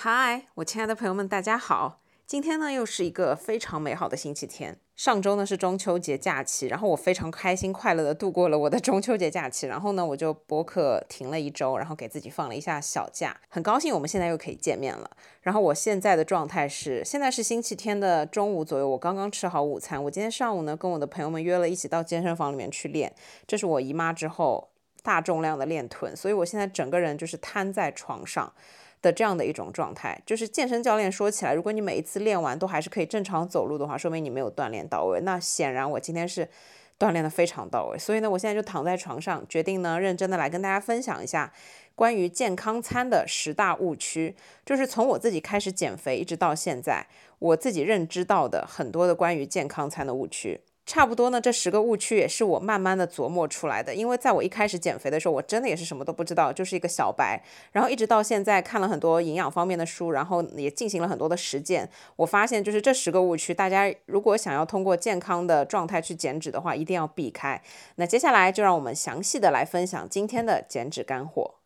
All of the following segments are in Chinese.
嗨，我亲爱的朋友们，大家好！今天呢，又是一个非常美好的星期天。上周呢是中秋节假期，然后我非常开心快乐的度过了我的中秋节假期。然后呢，我就播客停了一周，然后给自己放了一下小假，很高兴我们现在又可以见面了。然后我现在的状态是，现在是星期天的中午左右，我刚刚吃好午餐。我今天上午呢跟我的朋友们约了一起到健身房里面去练，这是我姨妈之后大重量的练臀，所以我现在整个人就是瘫在床上。的这样的一种状态，就是健身教练说起来，如果你每一次练完都还是可以正常走路的话，说明你没有锻炼到位。那显然我今天是锻炼的非常到位，所以呢，我现在就躺在床上，决定呢认真的来跟大家分享一下关于健康餐的十大误区，就是从我自己开始减肥一直到现在，我自己认知到的很多的关于健康餐的误区。差不多呢，这十个误区也是我慢慢的琢磨出来的。因为在我一开始减肥的时候，我真的也是什么都不知道，就是一个小白。然后一直到现在看了很多营养方面的书，然后也进行了很多的实践。我发现就是这十个误区，大家如果想要通过健康的状态去减脂的话，一定要避开。那接下来就让我们详细的来分享今天的减脂干货。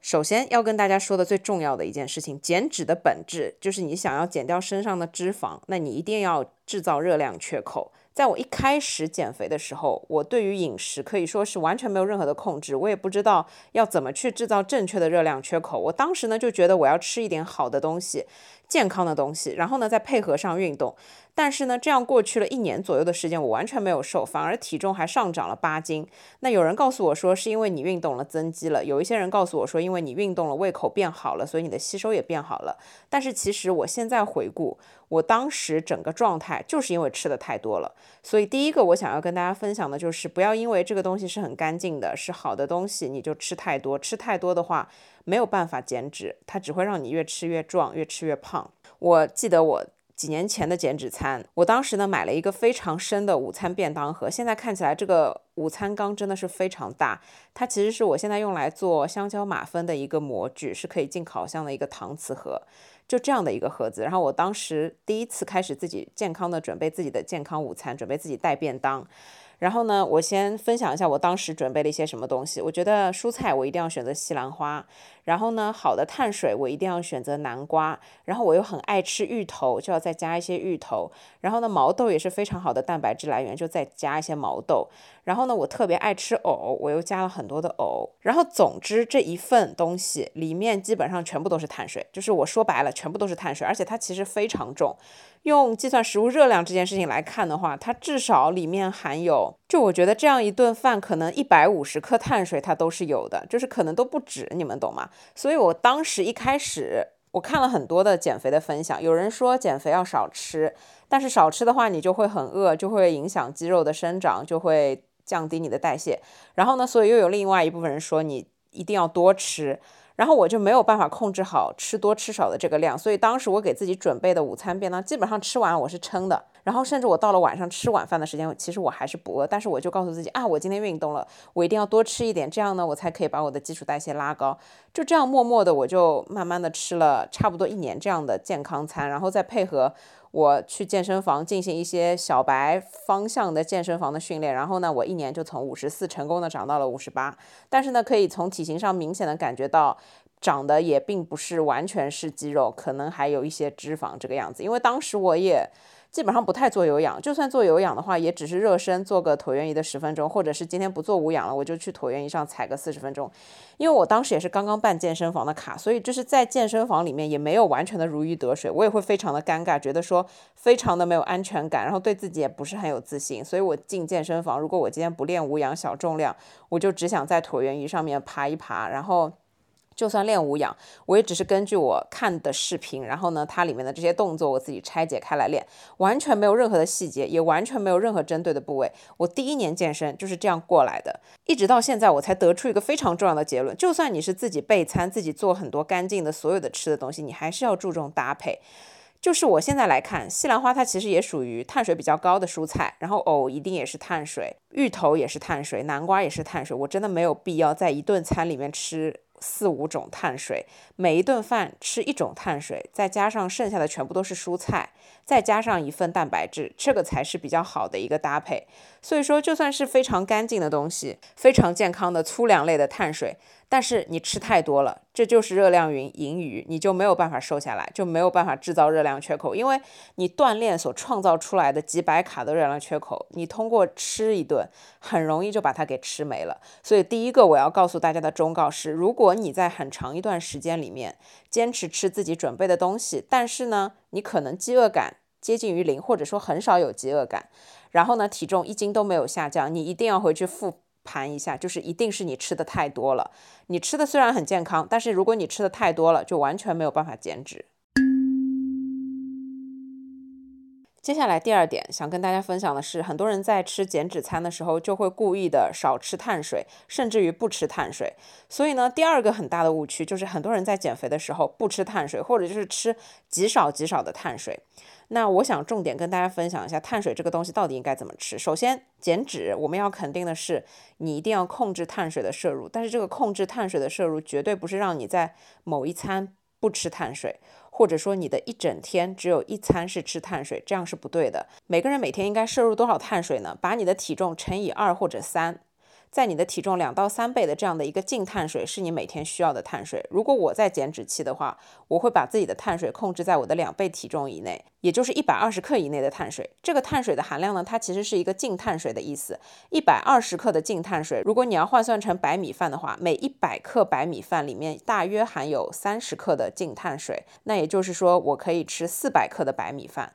首先要跟大家说的最重要的一件事情，减脂的本质就是你想要减掉身上的脂肪，那你一定要制造热量缺口。在我一开始减肥的时候，我对于饮食可以说是完全没有任何的控制，我也不知道要怎么去制造正确的热量缺口。我当时呢就觉得我要吃一点好的东西。健康的东西，然后呢，再配合上运动，但是呢，这样过去了一年左右的时间，我完全没有瘦，反而体重还上涨了八斤。那有人告诉我说，是因为你运动了增肌了；有一些人告诉我说，因为你运动了胃口变好了，所以你的吸收也变好了。但是其实我现在回顾，我当时整个状态就是因为吃的太多了。所以第一个我想要跟大家分享的就是，不要因为这个东西是很干净的，是好的东西，你就吃太多。吃太多的话，没有办法减脂，它只会让你越吃越壮，越吃越胖。我记得我几年前的减脂餐，我当时呢买了一个非常深的午餐便当盒，现在看起来这个午餐缸真的是非常大，它其实是我现在用来做香蕉马芬的一个模具，是可以进烤箱的一个搪瓷盒，就这样的一个盒子。然后我当时第一次开始自己健康的准备自己的健康午餐，准备自己带便当。然后呢，我先分享一下我当时准备了一些什么东西。我觉得蔬菜我一定要选择西兰花，然后呢，好的碳水我一定要选择南瓜，然后我又很爱吃芋头，就要再加一些芋头。然后呢，毛豆也是非常好的蛋白质来源，就再加一些毛豆。然后呢，我特别爱吃藕，我又加了很多的藕。然后总之这一份东西里面基本上全部都是碳水，就是我说白了全部都是碳水，而且它其实非常重。用计算食物热量这件事情来看的话，它至少里面含有，就我觉得这样一顿饭可能一百五十克碳水它都是有的，就是可能都不止，你们懂吗？所以我当时一开始我看了很多的减肥的分享，有人说减肥要少吃，但是少吃的话你就会很饿，就会影响肌肉的生长，就会降低你的代谢。然后呢，所以又有另外一部分人说你一定要多吃。然后我就没有办法控制好吃多吃少的这个量，所以当时我给自己准备的午餐便当基本上吃完我是撑的，然后甚至我到了晚上吃晚饭的时间，其实我还是不饿，但是我就告诉自己啊，我今天运动了，我一定要多吃一点，这样呢我才可以把我的基础代谢拉高。就这样默默的我就慢慢的吃了差不多一年这样的健康餐，然后再配合。我去健身房进行一些小白方向的健身房的训练，然后呢，我一年就从五十四成功的长到了五十八，但是呢，可以从体型上明显的感觉到，长得也并不是完全是肌肉，可能还有一些脂肪这个样子，因为当时我也。基本上不太做有氧，就算做有氧的话，也只是热身，做个椭圆仪的十分钟，或者是今天不做无氧了，我就去椭圆仪上踩个四十分钟。因为我当时也是刚刚办健身房的卡，所以就是在健身房里面也没有完全的如鱼得水，我也会非常的尴尬，觉得说非常的没有安全感，然后对自己也不是很有自信。所以我进健身房，如果我今天不练无氧小重量，我就只想在椭圆仪上面爬一爬，然后。就算练无氧，我也只是根据我看的视频，然后呢，它里面的这些动作我自己拆解开来练，完全没有任何的细节，也完全没有任何针对的部位。我第一年健身就是这样过来的，一直到现在我才得出一个非常重要的结论：就算你是自己备餐，自己做很多干净的所有的吃的东西，你还是要注重搭配。就是我现在来看，西兰花它其实也属于碳水比较高的蔬菜，然后藕一定也是碳水，芋头也是碳水，南瓜也是碳水。我真的没有必要在一顿餐里面吃。四五种碳水，每一顿饭吃一种碳水，再加上剩下的全部都是蔬菜，再加上一份蛋白质，这个才是比较好的一个搭配。所以说，就算是非常干净的东西，非常健康的粗粮类的碳水，但是你吃太多了，这就是热量云盈余，你就没有办法瘦下来，就没有办法制造热量缺口，因为你锻炼所创造出来的几百卡的热量缺口，你通过吃一顿很容易就把它给吃没了。所以第一个我要告诉大家的忠告是：如果你在很长一段时间里面坚持吃自己准备的东西，但是呢，你可能饥饿感接近于零，或者说很少有饥饿感，然后呢，体重一斤都没有下降，你一定要回去复。谈一下，就是一定是你吃的太多了。你吃的虽然很健康，但是如果你吃的太多了，就完全没有办法减脂。接下来第二点想跟大家分享的是，很多人在吃减脂餐的时候就会故意的少吃碳水，甚至于不吃碳水。所以呢，第二个很大的误区就是很多人在减肥的时候不吃碳水，或者就是吃极少极少的碳水。那我想重点跟大家分享一下碳水这个东西到底应该怎么吃。首先，减脂我们要肯定的是，你一定要控制碳水的摄入。但是这个控制碳水的摄入，绝对不是让你在某一餐不吃碳水，或者说你的一整天只有一餐是吃碳水，这样是不对的。每个人每天应该摄入多少碳水呢？把你的体重乘以二或者三。在你的体重两到三倍的这样的一个净碳水是你每天需要的碳水。如果我在减脂期的话，我会把自己的碳水控制在我的两倍体重以内，也就是一百二十克以内的碳水。这个碳水的含量呢，它其实是一个净碳水的意思。一百二十克的净碳水，如果你要换算成白米饭的话，每一百克白米饭里面大约含有三十克的净碳水。那也就是说，我可以吃四百克的白米饭。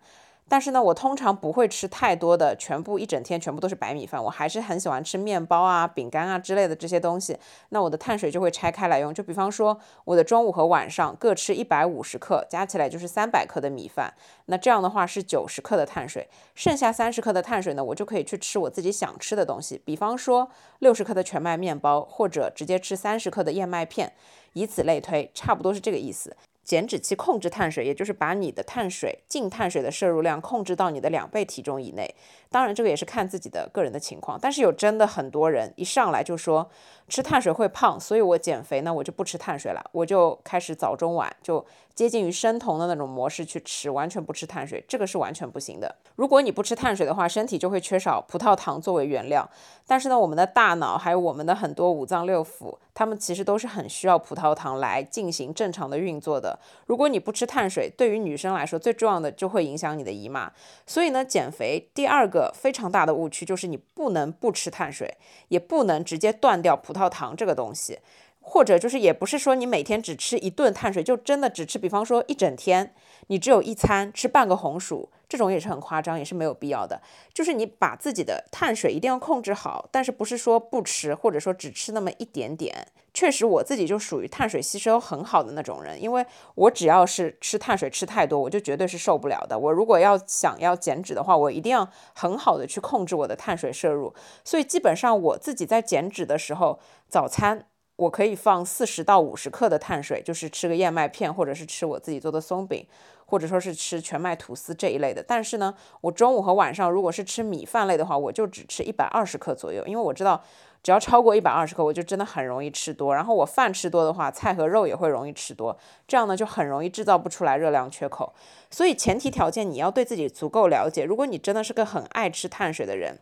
但是呢，我通常不会吃太多的，全部一整天全部都是白米饭。我还是很喜欢吃面包啊、饼干啊之类的这些东西。那我的碳水就会拆开来用，就比方说我的中午和晚上各吃一百五十克，加起来就是三百克的米饭。那这样的话是九十克的碳水，剩下三十克的碳水呢，我就可以去吃我自己想吃的东西，比方说六十克的全麦面包，或者直接吃三十克的燕麦片，以此类推，差不多是这个意思。减脂期控制碳水，也就是把你的碳水净碳水的摄入量控制到你的两倍体重以内。当然，这个也是看自己的个人的情况。但是有真的很多人一上来就说吃碳水会胖，所以我减肥呢，我就不吃碳水了，我就开始早中晚就接近于生酮的那种模式去吃，完全不吃碳水，这个是完全不行的。如果你不吃碳水的话，身体就会缺少葡萄糖作为原料。但是呢，我们的大脑还有我们的很多五脏六腑，它们其实都是很需要葡萄糖来进行正常的运作的。如果你不吃碳水，对于女生来说，最重要的就会影响你的姨妈。所以呢，减肥第二个非常大的误区就是你不能不吃碳水，也不能直接断掉葡萄糖这个东西。或者就是也不是说你每天只吃一顿碳水，就真的只吃，比方说一整天你只有一餐吃半个红薯，这种也是很夸张，也是没有必要的。就是你把自己的碳水一定要控制好，但是不是说不吃，或者说只吃那么一点点。确实我自己就属于碳水吸收很好的那种人，因为我只要是吃碳水吃太多，我就绝对是受不了的。我如果要想要减脂的话，我一定要很好的去控制我的碳水摄入。所以基本上我自己在减脂的时候，早餐。我可以放四十到五十克的碳水，就是吃个燕麦片，或者是吃我自己做的松饼，或者说是吃全麦吐司这一类的。但是呢，我中午和晚上如果是吃米饭类的话，我就只吃一百二十克左右，因为我知道只要超过一百二十克，我就真的很容易吃多。然后我饭吃多的话，菜和肉也会容易吃多，这样呢就很容易制造不出来热量缺口。所以前提条件你要对自己足够了解。如果你真的是个很爱吃碳水的人，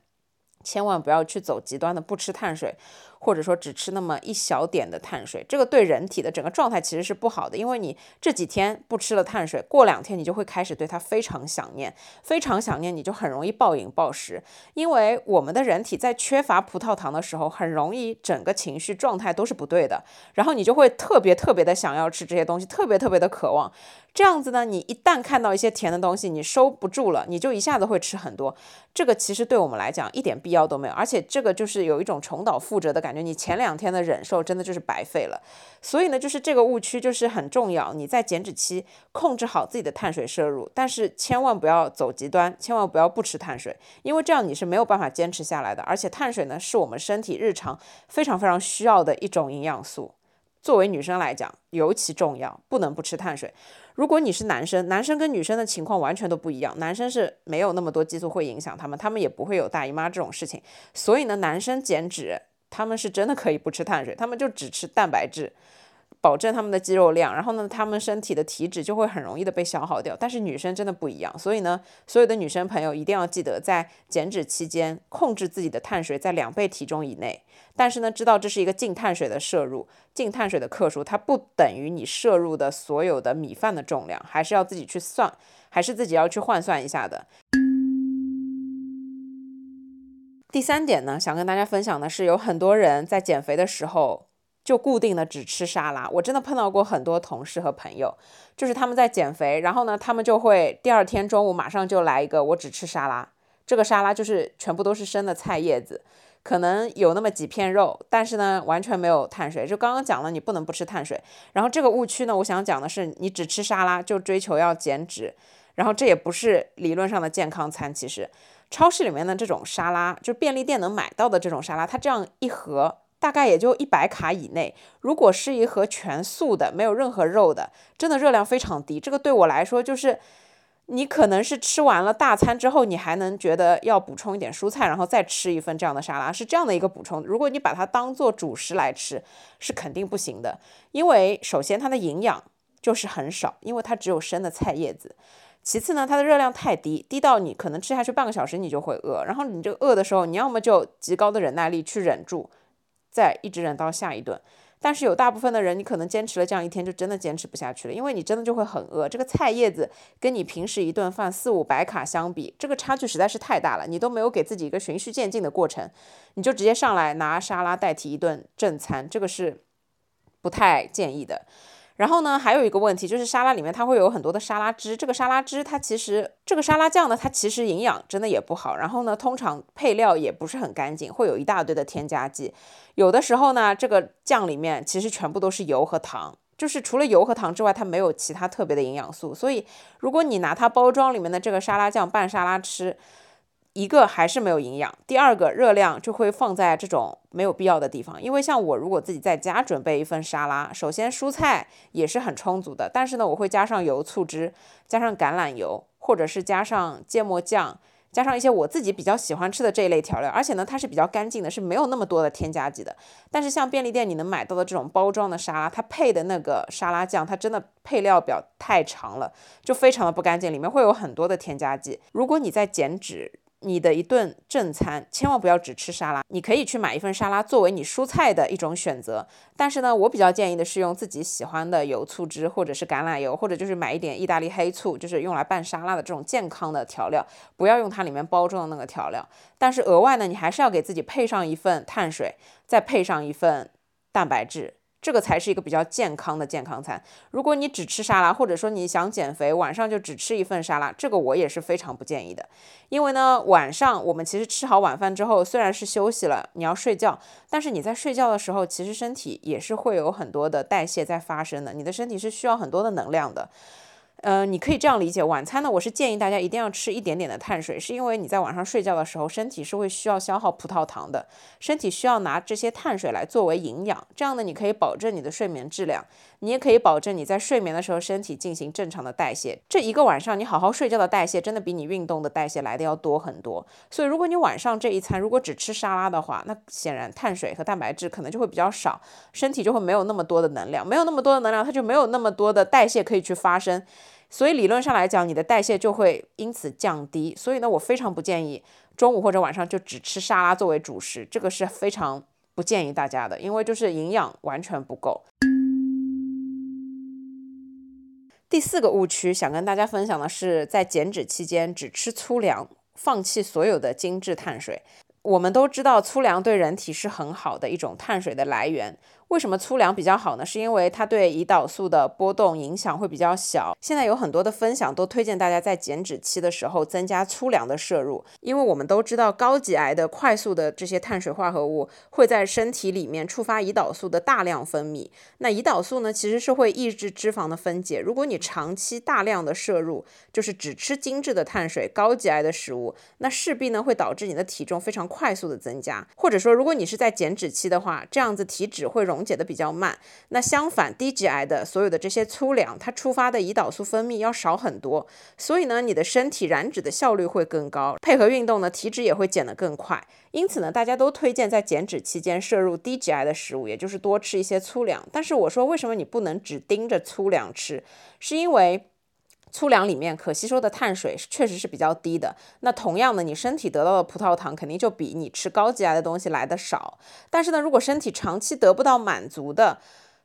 千万不要去走极端的不吃碳水。或者说只吃那么一小点的碳水，这个对人体的整个状态其实是不好的，因为你这几天不吃了碳水，过两天你就会开始对它非常想念，非常想念，你就很容易暴饮暴食。因为我们的人体在缺乏葡萄糖的时候，很容易整个情绪状态都是不对的，然后你就会特别特别的想要吃这些东西，特别特别的渴望。这样子呢，你一旦看到一些甜的东西，你收不住了，你就一下子会吃很多。这个其实对我们来讲一点必要都没有，而且这个就是有一种重蹈覆辙的感觉。感觉你前两天的忍受真的就是白费了。所以呢，就是这个误区就是很重要。你在减脂期控制好自己的碳水摄入，但是千万不要走极端，千万不要不吃碳水，因为这样你是没有办法坚持下来的。而且碳水呢，是我们身体日常非常非常需要的一种营养素。作为女生来讲，尤其重要，不能不吃碳水。如果你是男生，男生跟女生的情况完全都不一样。男生是没有那么多激素会影响他们，他们也不会有大姨妈这种事情。所以呢，男生减脂，他们是真的可以不吃碳水，他们就只吃蛋白质。保证他们的肌肉量，然后呢，他们身体的体脂就会很容易的被消耗掉。但是女生真的不一样，所以呢，所有的女生朋友一定要记得，在减脂期间控制自己的碳水在两倍体重以内。但是呢，知道这是一个净碳水的摄入，净碳水的克数，它不等于你摄入的所有的米饭的重量，还是要自己去算，还是自己要去换算一下的。第三点呢，想跟大家分享的是，有很多人在减肥的时候。就固定的只吃沙拉，我真的碰到过很多同事和朋友，就是他们在减肥，然后呢，他们就会第二天中午马上就来一个我只吃沙拉，这个沙拉就是全部都是生的菜叶子，可能有那么几片肉，但是呢完全没有碳水。就刚刚讲了，你不能不吃碳水。然后这个误区呢，我想讲的是，你只吃沙拉就追求要减脂，然后这也不是理论上的健康餐。其实超市里面的这种沙拉，就便利店能买到的这种沙拉，它这样一盒。大概也就一百卡以内。如果是一盒全素的，没有任何肉的，真的热量非常低。这个对我来说，就是你可能是吃完了大餐之后，你还能觉得要补充一点蔬菜，然后再吃一份这样的沙拉，是这样的一个补充。如果你把它当做主食来吃，是肯定不行的。因为首先它的营养就是很少，因为它只有生的菜叶子。其次呢，它的热量太低，低到你可能吃下去半个小时你就会饿。然后你这个饿的时候，你要么就极高的忍耐力去忍住。再一直忍到下一顿，但是有大部分的人，你可能坚持了这样一天，就真的坚持不下去了，因为你真的就会很饿。这个菜叶子跟你平时一顿饭四五百卡相比，这个差距实在是太大了，你都没有给自己一个循序渐进的过程，你就直接上来拿沙拉代替一顿正餐，这个是不太建议的。然后呢，还有一个问题就是沙拉里面它会有很多的沙拉汁，这个沙拉汁它其实这个沙拉酱呢，它其实营养真的也不好。然后呢，通常配料也不是很干净，会有一大堆的添加剂。有的时候呢，这个酱里面其实全部都是油和糖，就是除了油和糖之外，它没有其他特别的营养素。所以如果你拿它包装里面的这个沙拉酱拌沙拉吃，一个还是没有营养，第二个热量就会放在这种没有必要的地方。因为像我如果自己在家准备一份沙拉，首先蔬菜也是很充足的，但是呢，我会加上油醋汁，加上橄榄油，或者是加上芥末酱，加上一些我自己比较喜欢吃的这一类调料。而且呢，它是比较干净的，是没有那么多的添加剂的。但是像便利店你能买到的这种包装的沙拉，它配的那个沙拉酱，它真的配料表太长了，就非常的不干净，里面会有很多的添加剂。如果你在减脂，你的一顿正餐千万不要只吃沙拉，你可以去买一份沙拉作为你蔬菜的一种选择。但是呢，我比较建议的是用自己喜欢的油醋汁，或者是橄榄油，或者就是买一点意大利黑醋，就是用来拌沙拉的这种健康的调料，不要用它里面包装的那个调料。但是额外呢，你还是要给自己配上一份碳水，再配上一份蛋白质。这个才是一个比较健康的健康餐。如果你只吃沙拉，或者说你想减肥，晚上就只吃一份沙拉，这个我也是非常不建议的。因为呢，晚上我们其实吃好晚饭之后，虽然是休息了，你要睡觉，但是你在睡觉的时候，其实身体也是会有很多的代谢在发生的，你的身体是需要很多的能量的。呃，你可以这样理解，晚餐呢，我是建议大家一定要吃一点点的碳水，是因为你在晚上睡觉的时候，身体是会需要消耗葡萄糖的，身体需要拿这些碳水来作为营养，这样呢，你可以保证你的睡眠质量，你也可以保证你在睡眠的时候身体进行正常的代谢。这一个晚上你好好睡觉的代谢，真的比你运动的代谢来的要多很多。所以如果你晚上这一餐如果只吃沙拉的话，那显然碳水和蛋白质可能就会比较少，身体就会没有那么多的能量，没有那么多的能量，它就没有那么多的代谢可以去发生。所以理论上来讲，你的代谢就会因此降低。所以呢，我非常不建议中午或者晚上就只吃沙拉作为主食，这个是非常不建议大家的，因为就是营养完全不够。第四个误区想跟大家分享的是，在减脂期间只吃粗粮，放弃所有的精致碳水。我们都知道粗粮对人体是很好的一种碳水的来源。为什么粗粮比较好呢？是因为它对胰岛素的波动影响会比较小。现在有很多的分享都推荐大家在减脂期的时候增加粗粮的摄入，因为我们都知道高级癌的快速的这些碳水化合物会在身体里面触发胰岛素的大量分泌。那胰岛素呢，其实是会抑制脂肪的分解。如果你长期大量的摄入，就是只吃精致的碳水、高级癌的食物，那势必呢会导致你的体重非常快速的增加。或者说，如果你是在减脂期的话，这样子体脂会容。溶解的比较慢。那相反，低 GI 的所有的这些粗粮，它触发的胰岛素分泌要少很多，所以呢，你的身体燃脂的效率会更高，配合运动呢，体脂也会减得更快。因此呢，大家都推荐在减脂期间摄入低 GI 的食物，也就是多吃一些粗粮。但是我说，为什么你不能只盯着粗粮吃？是因为粗粮里面可吸收的碳水确实是比较低的。那同样的，你身体得到的葡萄糖肯定就比你吃高 GI 的东西来的少。但是呢，如果身体长期得不到满足的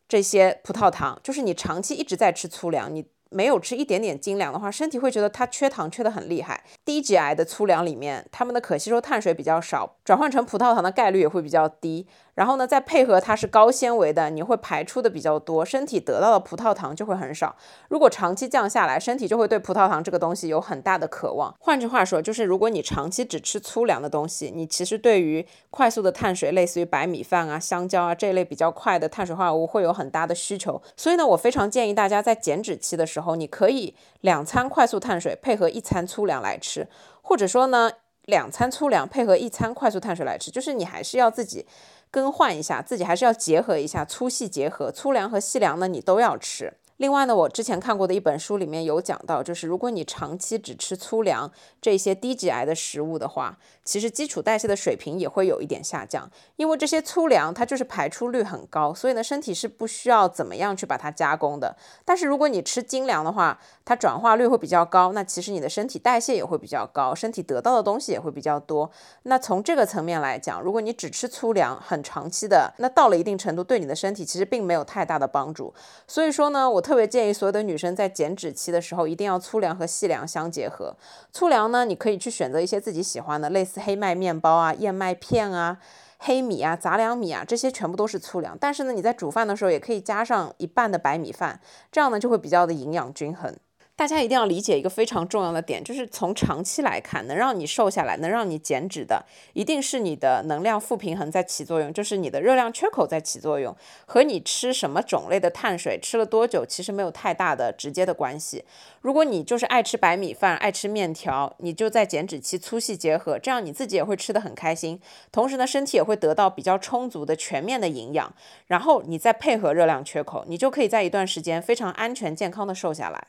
这些葡萄糖，就是你长期一直在吃粗粮，你。没有吃一点点精粮的话，身体会觉得它缺糖缺得很厉害。低 GI 的粗粮里面，它们的可吸收碳水比较少，转换成葡萄糖的概率也会比较低。然后呢，再配合它是高纤维的，你会排出的比较多，身体得到的葡萄糖就会很少。如果长期降下来，身体就会对葡萄糖这个东西有很大的渴望。换句话说，就是如果你长期只吃粗粮的东西，你其实对于快速的碳水，类似于白米饭啊、香蕉啊这一类比较快的碳水化合物会有很大的需求。所以呢，我非常建议大家在减脂期的时候，你可以两餐快速碳水配合一餐粗粮来吃，或者说呢，两餐粗粮配合一餐快速碳水来吃，就是你还是要自己。更换一下，自己还是要结合一下粗细结合，粗粮和细粮呢，你都要吃。另外呢，我之前看过的一本书里面有讲到，就是如果你长期只吃粗粮这些低 GI 的食物的话，其实基础代谢的水平也会有一点下降，因为这些粗粮它就是排出率很高，所以呢，身体是不需要怎么样去把它加工的。但是如果你吃精粮的话，它转化率会比较高，那其实你的身体代谢也会比较高，身体得到的东西也会比较多。那从这个层面来讲，如果你只吃粗粮很长期的，那到了一定程度，对你的身体其实并没有太大的帮助。所以说呢，我。特别建议所有的女生在减脂期的时候，一定要粗粮和细粮相结合。粗粮呢，你可以去选择一些自己喜欢的，类似黑麦面包啊、燕麦片啊、黑米啊、杂粮米啊，这些全部都是粗粮。但是呢，你在煮饭的时候也可以加上一半的白米饭，这样呢就会比较的营养均衡。大家一定要理解一个非常重要的点，就是从长期来看，能让你瘦下来、能让你减脂的，一定是你的能量负平衡在起作用，就是你的热量缺口在起作用，和你吃什么种类的碳水、吃了多久，其实没有太大的直接的关系。如果你就是爱吃白米饭、爱吃面条，你就在减脂期粗细结合，这样你自己也会吃得很开心，同时呢，身体也会得到比较充足的全面的营养，然后你再配合热量缺口，你就可以在一段时间非常安全健康的瘦下来。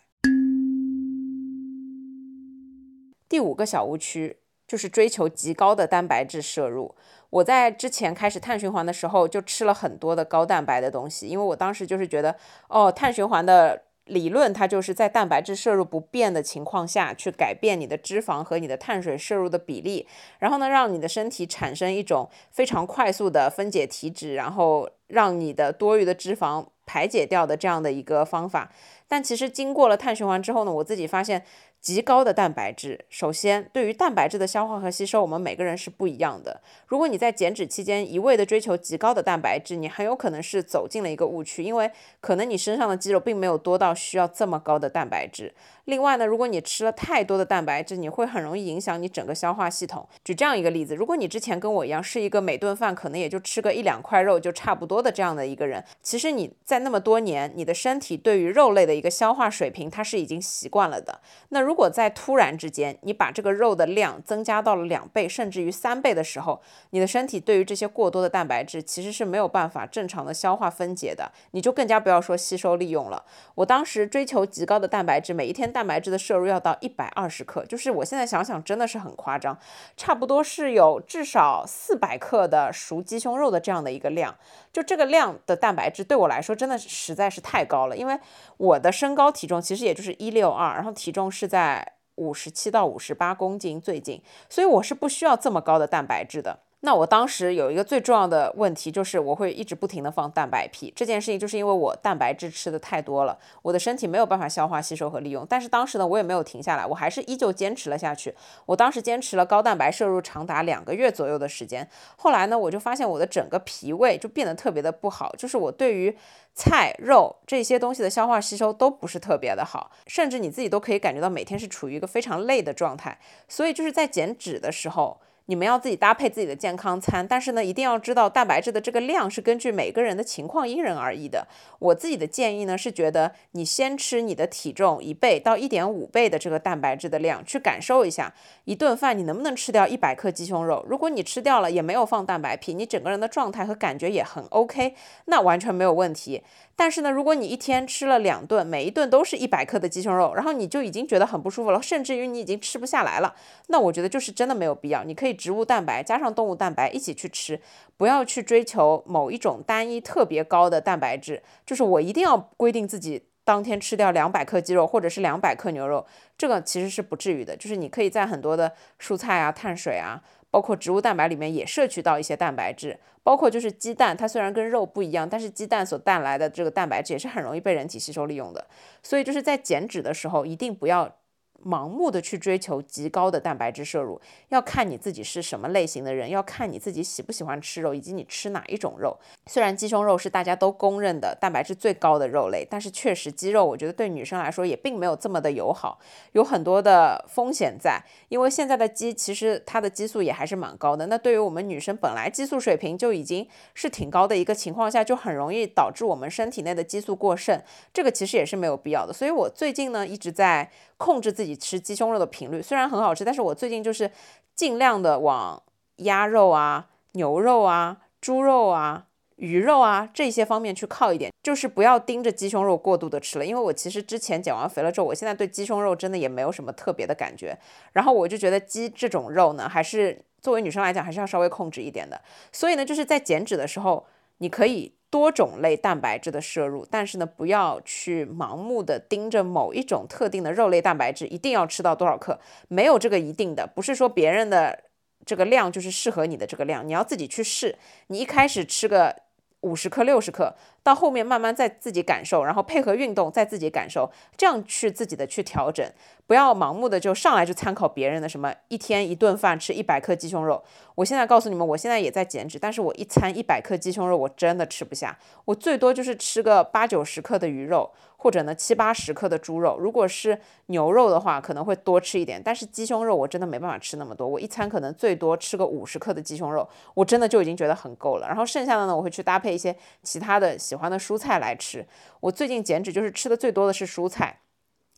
第五个小误区就是追求极高的蛋白质摄入。我在之前开始碳循环的时候，就吃了很多的高蛋白的东西，因为我当时就是觉得，哦，碳循环的理论它就是在蛋白质摄入不变的情况下去改变你的脂肪和你的碳水摄入的比例，然后呢，让你的身体产生一种非常快速的分解体脂，然后让你的多余的脂肪排解掉的这样的一个方法。但其实经过了碳循环之后呢，我自己发现。极高的蛋白质，首先对于蛋白质的消化和吸收，我们每个人是不一样的。如果你在减脂期间一味的追求极高的蛋白质，你很有可能是走进了一个误区，因为可能你身上的肌肉并没有多到需要这么高的蛋白质。另外呢，如果你吃了太多的蛋白质，你会很容易影响你整个消化系统。举这样一个例子，如果你之前跟我一样是一个每顿饭可能也就吃个一两块肉就差不多的这样的一个人，其实你在那么多年，你的身体对于肉类的一个消化水平，它是已经习惯了的。那如如果在突然之间，你把这个肉的量增加到了两倍甚至于三倍的时候，你的身体对于这些过多的蛋白质其实是没有办法正常的消化分解的，你就更加不要说吸收利用了。我当时追求极高的蛋白质，每一天。蛋白质的摄入要到一百二十克，就是我现在想想真的是很夸张，差不多是有至少四百克的熟鸡胸肉的这样的一个量，就这个量的蛋白质对我来说真的实在是太高了，因为我的身高体重其实也就是一六二，然后体重是在在五十七到五十八公斤最近，所以我是不需要这么高的蛋白质的。那我当时有一个最重要的问题，就是我会一直不停的放蛋白皮。这件事情就是因为我蛋白质吃的太多了，我的身体没有办法消化吸收和利用。但是当时呢，我也没有停下来，我还是依旧坚持了下去。我当时坚持了高蛋白摄入长达两个月左右的时间。后来呢，我就发现我的整个脾胃就变得特别的不好，就是我对于菜肉这些东西的消化吸收都不是特别的好，甚至你自己都可以感觉到每天是处于一个非常累的状态。所以就是在减脂的时候。你们要自己搭配自己的健康餐，但是呢，一定要知道蛋白质的这个量是根据每个人的情况因人而异的。我自己的建议呢是觉得你先吃你的体重一倍到一点五倍的这个蛋白质的量，去感受一下一顿饭你能不能吃掉一百克鸡胸肉。如果你吃掉了也没有放蛋白皮，你整个人的状态和感觉也很 OK，那完全没有问题。但是呢，如果你一天吃了两顿，每一顿都是一百克的鸡胸肉，然后你就已经觉得很不舒服了，甚至于你已经吃不下来了，那我觉得就是真的没有必要。你可以植物蛋白加上动物蛋白一起去吃，不要去追求某一种单一特别高的蛋白质。就是我一定要规定自己当天吃掉两百克鸡肉或者是两百克牛肉，这个其实是不至于的。就是你可以在很多的蔬菜啊、碳水啊。包括植物蛋白里面也摄取到一些蛋白质，包括就是鸡蛋，它虽然跟肉不一样，但是鸡蛋所带来的这个蛋白质也是很容易被人体吸收利用的。所以就是在减脂的时候，一定不要。盲目的去追求极高的蛋白质摄入，要看你自己是什么类型的人，要看你自己喜不喜欢吃肉，以及你吃哪一种肉。虽然鸡胸肉是大家都公认的蛋白质最高的肉类，但是确实鸡肉我觉得对女生来说也并没有这么的友好，有很多的风险在。因为现在的鸡其实它的激素也还是蛮高的，那对于我们女生本来激素水平就已经是挺高的一个情况下，就很容易导致我们身体内的激素过剩，这个其实也是没有必要的。所以我最近呢一直在。控制自己吃鸡胸肉的频率，虽然很好吃，但是我最近就是尽量的往鸭肉啊、牛肉啊、猪肉啊、鱼肉啊这些方面去靠一点，就是不要盯着鸡胸肉过度的吃了。因为我其实之前减完肥了之后，我现在对鸡胸肉真的也没有什么特别的感觉。然后我就觉得鸡这种肉呢，还是作为女生来讲，还是要稍微控制一点的。所以呢，就是在减脂的时候，你可以。多种类蛋白质的摄入，但是呢，不要去盲目的盯着某一种特定的肉类蛋白质，一定要吃到多少克，没有这个一定的，不是说别人的这个量就是适合你的这个量，你要自己去试。你一开始吃个五十克、六十克。到后面慢慢再自己感受，然后配合运动再自己感受，这样去自己的去调整，不要盲目的就上来就参考别人的什么一天一顿饭吃一百克鸡胸肉。我现在告诉你们，我现在也在减脂，但是我一餐一百克鸡胸肉我真的吃不下，我最多就是吃个八九十克的鱼肉，或者呢七八十克的猪肉。如果是牛肉的话，可能会多吃一点，但是鸡胸肉我真的没办法吃那么多，我一餐可能最多吃个五十克的鸡胸肉，我真的就已经觉得很够了。然后剩下的呢，我会去搭配一些其他的喜欢的蔬菜来吃。我最近减脂就是吃的最多的是蔬菜，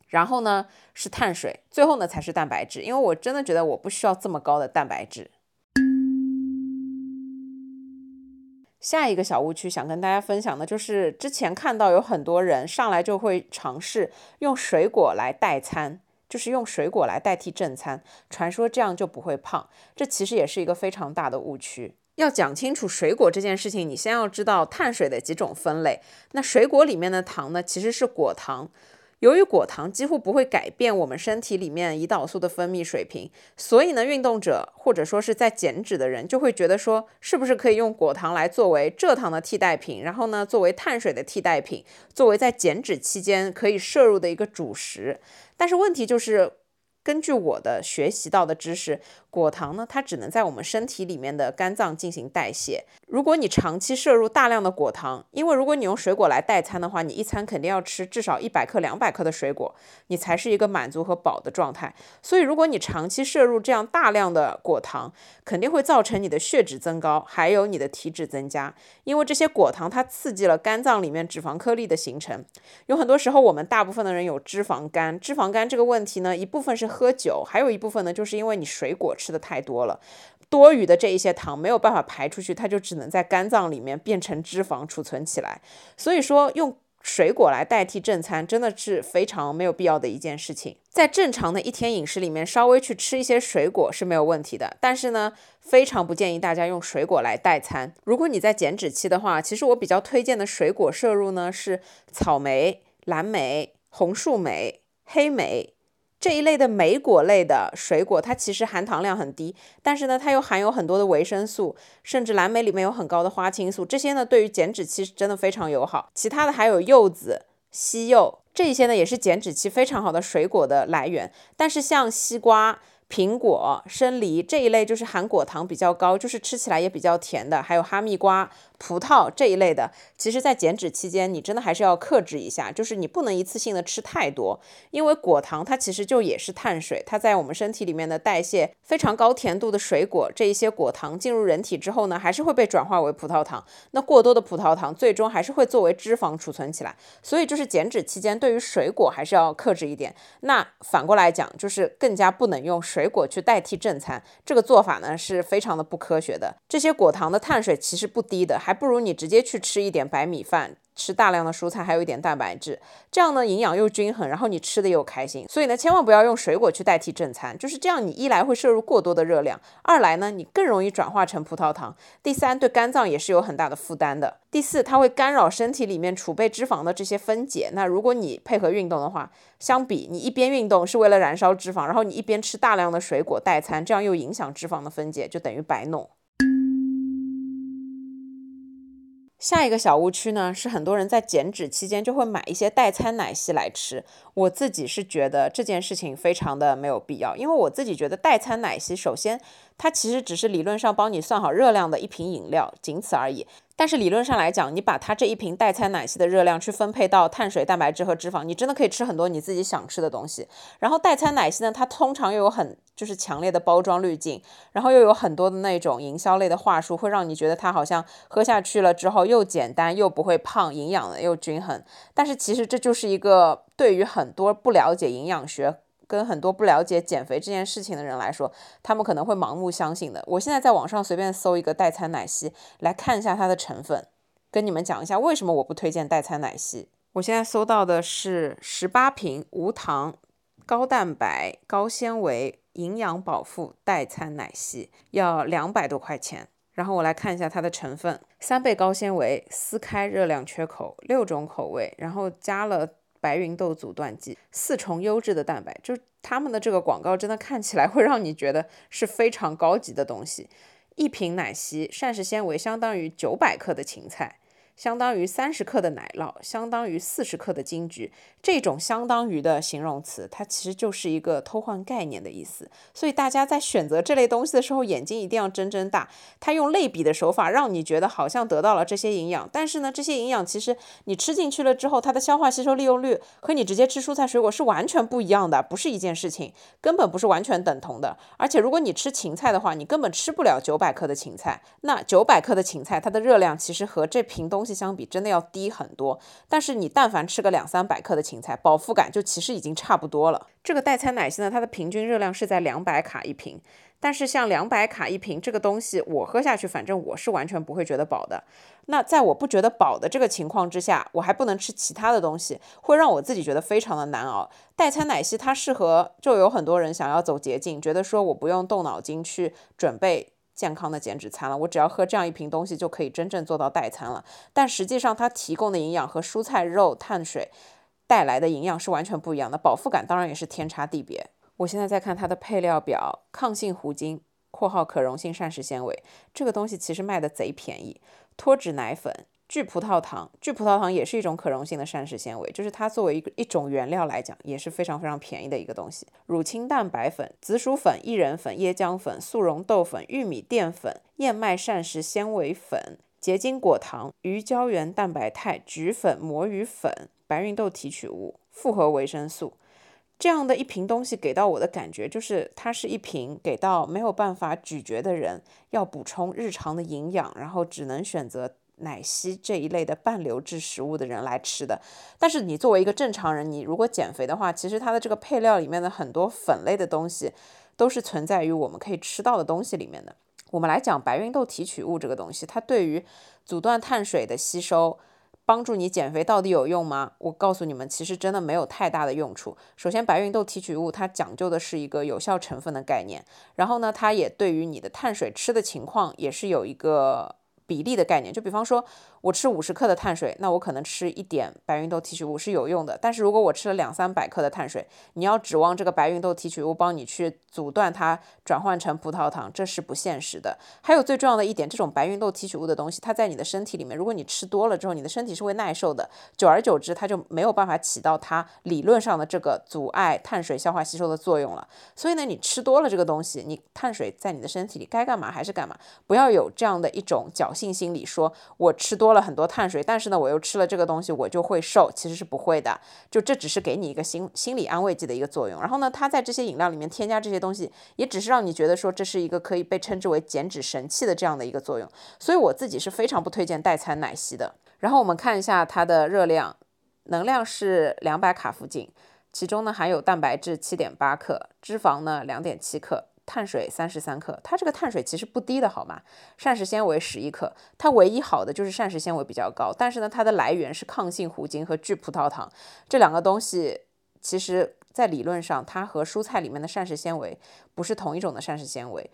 然后呢是碳水，最后呢才是蛋白质。因为我真的觉得我不需要这么高的蛋白质。下一个小误区想跟大家分享的就是，之前看到有很多人上来就会尝试用水果来代餐，就是用水果来代替正餐，传说这样就不会胖。这其实也是一个非常大的误区。要讲清楚水果这件事情，你先要知道碳水的几种分类。那水果里面的糖呢，其实是果糖。由于果糖几乎不会改变我们身体里面胰岛素的分泌水平，所以呢，运动者或者说是在减脂的人就会觉得说，是不是可以用果糖来作为蔗糖的替代品，然后呢，作为碳水的替代品，作为在减脂期间可以摄入的一个主食。但是问题就是。根据我的学习到的知识，果糖呢，它只能在我们身体里面的肝脏进行代谢。如果你长期摄入大量的果糖，因为如果你用水果来代餐的话，你一餐肯定要吃至少一百克、两百克的水果，你才是一个满足和饱的状态。所以，如果你长期摄入这样大量的果糖，肯定会造成你的血脂增高，还有你的体脂增加。因为这些果糖它刺激了肝脏里面脂肪颗粒的形成。有很多时候，我们大部分的人有脂肪肝，脂肪肝这个问题呢，一部分是。喝酒还有一部分呢，就是因为你水果吃的太多了，多余的这一些糖没有办法排出去，它就只能在肝脏里面变成脂肪储存起来。所以说，用水果来代替正餐，真的是非常没有必要的一件事情。在正常的一天饮食里面，稍微去吃一些水果是没有问题的，但是呢，非常不建议大家用水果来代餐。如果你在减脂期的话，其实我比较推荐的水果摄入呢是草莓、蓝莓、红树莓、黑莓。这一类的莓果类的水果，它其实含糖量很低，但是呢，它又含有很多的维生素，甚至蓝莓里面有很高的花青素，这些呢，对于减脂期真的非常友好。其他的还有柚子、西柚，这些呢也是减脂期非常好的水果的来源。但是像西瓜、苹果、生梨这一类，就是含果糖比较高，就是吃起来也比较甜的，还有哈密瓜。葡萄这一类的，其实在减脂期间，你真的还是要克制一下，就是你不能一次性的吃太多，因为果糖它其实就也是碳水，它在我们身体里面的代谢非常高甜度的水果，这一些果糖进入人体之后呢，还是会被转化为葡萄糖，那过多的葡萄糖最终还是会作为脂肪储存起来，所以就是减脂期间对于水果还是要克制一点。那反过来讲，就是更加不能用水果去代替正餐，这个做法呢是非常的不科学的。这些果糖的碳水其实不低的，还还不如你直接去吃一点白米饭。吃大量的蔬菜，还有一点蛋白质，这样呢营养又均衡，然后你吃的又开心。所以呢，千万不要用水果去代替正餐，就是这样。你一来会摄入过多的热量，二来呢你更容易转化成葡萄糖，第三对肝脏也是有很大的负担的。第四，它会干扰身体里面储备脂肪的这些分解。那如果你配合运动的话，相比你一边运动是为了燃烧脂肪，然后你一边吃大量的水果代餐，这样又影响脂肪的分解，就等于白弄。下一个小误区呢，是很多人在减脂期间就会买一些代餐奶昔来吃。我自己是觉得这件事情非常的没有必要，因为我自己觉得代餐奶昔，首先它其实只是理论上帮你算好热量的一瓶饮料，仅此而已。但是理论上来讲，你把它这一瓶代餐奶昔的热量去分配到碳水、蛋白质和脂肪，你真的可以吃很多你自己想吃的东西。然后代餐奶昔呢，它通常又有很就是强烈的包装滤镜，然后又有很多的那种营销类的话术，会让你觉得它好像喝下去了之后又简单又不会胖，营养的又均衡。但是其实这就是一个对于很多不了解营养学。跟很多不了解减肥这件事情的人来说，他们可能会盲目相信的。我现在在网上随便搜一个代餐奶昔，来看一下它的成分，跟你们讲一下为什么我不推荐代餐奶昔。我现在搜到的是十八瓶无糖、高蛋白、高纤维、营养饱腹代餐奶昔，要两百多块钱。然后我来看一下它的成分：三倍高纤维，撕开热量缺口，六种口味，然后加了。白芸豆阻断剂，四重优质的蛋白，就是他们的这个广告真的看起来 会让你觉得是非常高级的东西。一瓶奶昔，膳食纤维相当于九百克的芹菜。相当于三十克的奶酪，相当于四十克的金桔。这种相当于的形容词，它其实就是一个偷换概念的意思。所以大家在选择这类东西的时候，眼睛一定要睁睁大。它用类比的手法，让你觉得好像得到了这些营养，但是呢，这些营养其实你吃进去了之后，它的消化吸收利用率和你直接吃蔬菜水果是完全不一样的，不是一件事情，根本不是完全等同的。而且如果你吃芹菜的话，你根本吃不了九百克的芹菜。那九百克的芹菜，它的热量其实和这瓶东西相比真的要低很多，但是你但凡吃个两三百克的芹菜，饱腹感就其实已经差不多了。这个代餐奶昔呢，它的平均热量是在两百卡一瓶，但是像两百卡一瓶这个东西，我喝下去，反正我是完全不会觉得饱的。那在我不觉得饱的这个情况之下，我还不能吃其他的东西，会让我自己觉得非常的难熬。代餐奶昔它适合，就有很多人想要走捷径，觉得说我不用动脑筋去准备。健康的减脂餐了，我只要喝这样一瓶东西就可以真正做到代餐了。但实际上，它提供的营养和蔬菜、肉、碳水带来的营养是完全不一样的，饱腹感当然也是天差地别。我现在在看它的配料表，抗性糊精（括号可溶性膳食纤维）这个东西其实卖的贼便宜，脱脂奶粉。聚葡萄糖，聚葡萄糖也是一种可溶性的膳食纤维，就是它作为一个一种原料来讲，也是非常非常便宜的一个东西。乳清蛋白粉、紫薯粉、薏仁粉、椰浆粉、速溶豆粉、玉米淀粉、燕麦膳食纤维粉、结晶果糖、鱼胶原蛋白肽、菊粉、魔芋粉、白芸豆提取物、复合维生素，这样的一瓶东西给到我的感觉就是，它是一瓶给到没有办法咀嚼的人要补充日常的营养，然后只能选择。奶昔这一类的半流质食物的人来吃的，但是你作为一个正常人，你如果减肥的话，其实它的这个配料里面的很多粉类的东西，都是存在于我们可以吃到的东西里面的。我们来讲白芸豆提取物这个东西，它对于阻断碳水的吸收，帮助你减肥到底有用吗？我告诉你们，其实真的没有太大的用处。首先，白芸豆提取物它讲究的是一个有效成分的概念，然后呢，它也对于你的碳水吃的情况也是有一个。比例的概念，就比方说，我吃五十克的碳水，那我可能吃一点白芸豆提取物是有用的。但是如果我吃了两三百克的碳水，你要指望这个白芸豆提取物帮你去阻断它转换成葡萄糖，这是不现实的。还有最重要的一点，这种白芸豆提取物的东西，它在你的身体里面，如果你吃多了之后，你的身体是会耐受的，久而久之，它就没有办法起到它理论上的这个阻碍碳水消化吸收的作用了。所以呢，你吃多了这个东西，你碳水在你的身体里该干嘛还是干嘛，不要有这样的一种侥幸。心理，说我吃多了很多碳水，但是呢，我又吃了这个东西，我就会瘦。其实是不会的，就这只是给你一个心心理安慰剂的一个作用。然后呢，它在这些饮料里面添加这些东西，也只是让你觉得说这是一个可以被称之为减脂神器的这样的一个作用。所以我自己是非常不推荐代餐奶昔的。然后我们看一下它的热量，能量是两百卡附近，其中呢含有蛋白质七点八克，脂肪呢两点七克。碳水三十三克，它这个碳水其实不低的，好吗？膳食纤维十一克，它唯一好的就是膳食纤维比较高，但是呢，它的来源是抗性糊精和聚葡萄糖这两个东西，其实在理论上，它和蔬菜里面的膳食纤维不是同一种的膳食纤维。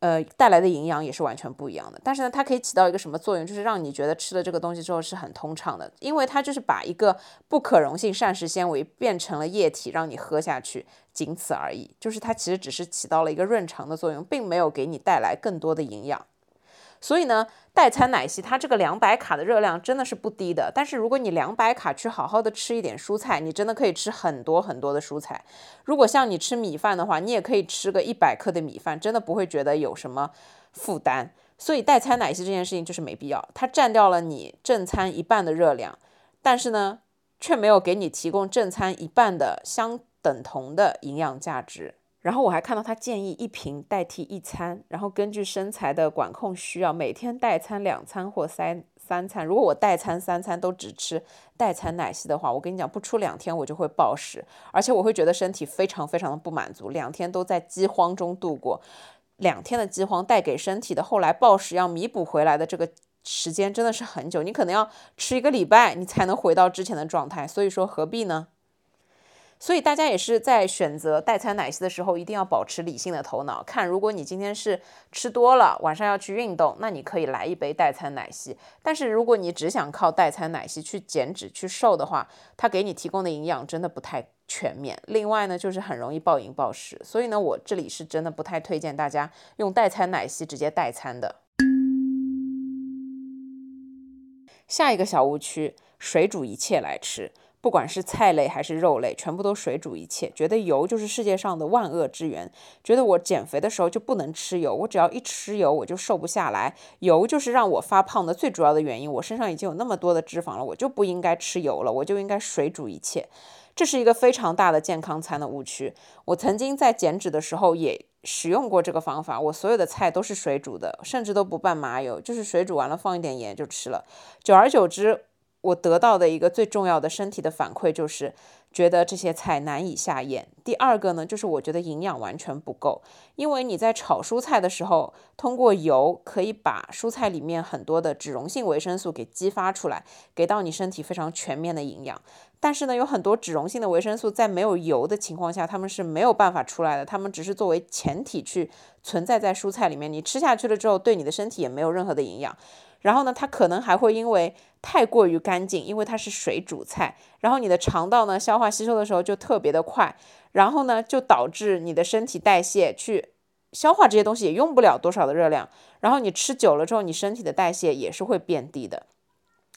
呃，带来的营养也是完全不一样的。但是呢，它可以起到一个什么作用？就是让你觉得吃了这个东西之后是很通畅的，因为它就是把一个不可溶性膳食纤维变成了液体，让你喝下去，仅此而已。就是它其实只是起到了一个润肠的作用，并没有给你带来更多的营养。所以呢，代餐奶昔它这个两百卡的热量真的是不低的。但是如果你两百卡去好好的吃一点蔬菜，你真的可以吃很多很多的蔬菜。如果像你吃米饭的话，你也可以吃个一百克的米饭，真的不会觉得有什么负担。所以代餐奶昔这件事情就是没必要，它占掉了你正餐一半的热量，但是呢，却没有给你提供正餐一半的相等同的营养价值。然后我还看到他建议一瓶代替一餐，然后根据身材的管控需要，每天代餐两餐或三三餐。如果我代餐三餐都只吃代餐奶昔的话，我跟你讲，不出两天我就会暴食，而且我会觉得身体非常非常的不满足，两天都在饥荒中度过，两天的饥荒带给身体的后来暴食要弥补回来的这个时间真的是很久，你可能要吃一个礼拜，你才能回到之前的状态。所以说何必呢？所以大家也是在选择代餐奶昔的时候，一定要保持理性的头脑。看，如果你今天是吃多了，晚上要去运动，那你可以来一杯代餐奶昔。但是如果你只想靠代餐奶昔去减脂、去瘦的话，它给你提供的营养真的不太全面。另外呢，就是很容易暴饮暴食。所以呢，我这里是真的不太推荐大家用代餐奶昔直接代餐的。下一个小误区，水煮一切来吃。不管是菜类还是肉类，全部都水煮一切，觉得油就是世界上的万恶之源，觉得我减肥的时候就不能吃油，我只要一吃油我就瘦不下来，油就是让我发胖的最主要的原因，我身上已经有那么多的脂肪了，我就不应该吃油了，我就应该水煮一切，这是一个非常大的健康餐的误区。我曾经在减脂的时候也使用过这个方法，我所有的菜都是水煮的，甚至都不拌麻油，就是水煮完了放一点盐就吃了，久而久之。我得到的一个最重要的身体的反馈就是，觉得这些菜难以下咽。第二个呢，就是我觉得营养完全不够，因为你在炒蔬菜的时候，通过油可以把蔬菜里面很多的脂溶性维生素给激发出来，给到你身体非常全面的营养。但是呢，有很多脂溶性的维生素在没有油的情况下，它们是没有办法出来的，它们只是作为前体去存在在蔬菜里面。你吃下去了之后，对你的身体也没有任何的营养。然后呢，它可能还会因为太过于干净，因为它是水煮菜，然后你的肠道呢消化吸收的时候就特别的快，然后呢就导致你的身体代谢去消化这些东西也用不了多少的热量，然后你吃久了之后，你身体的代谢也是会变低的。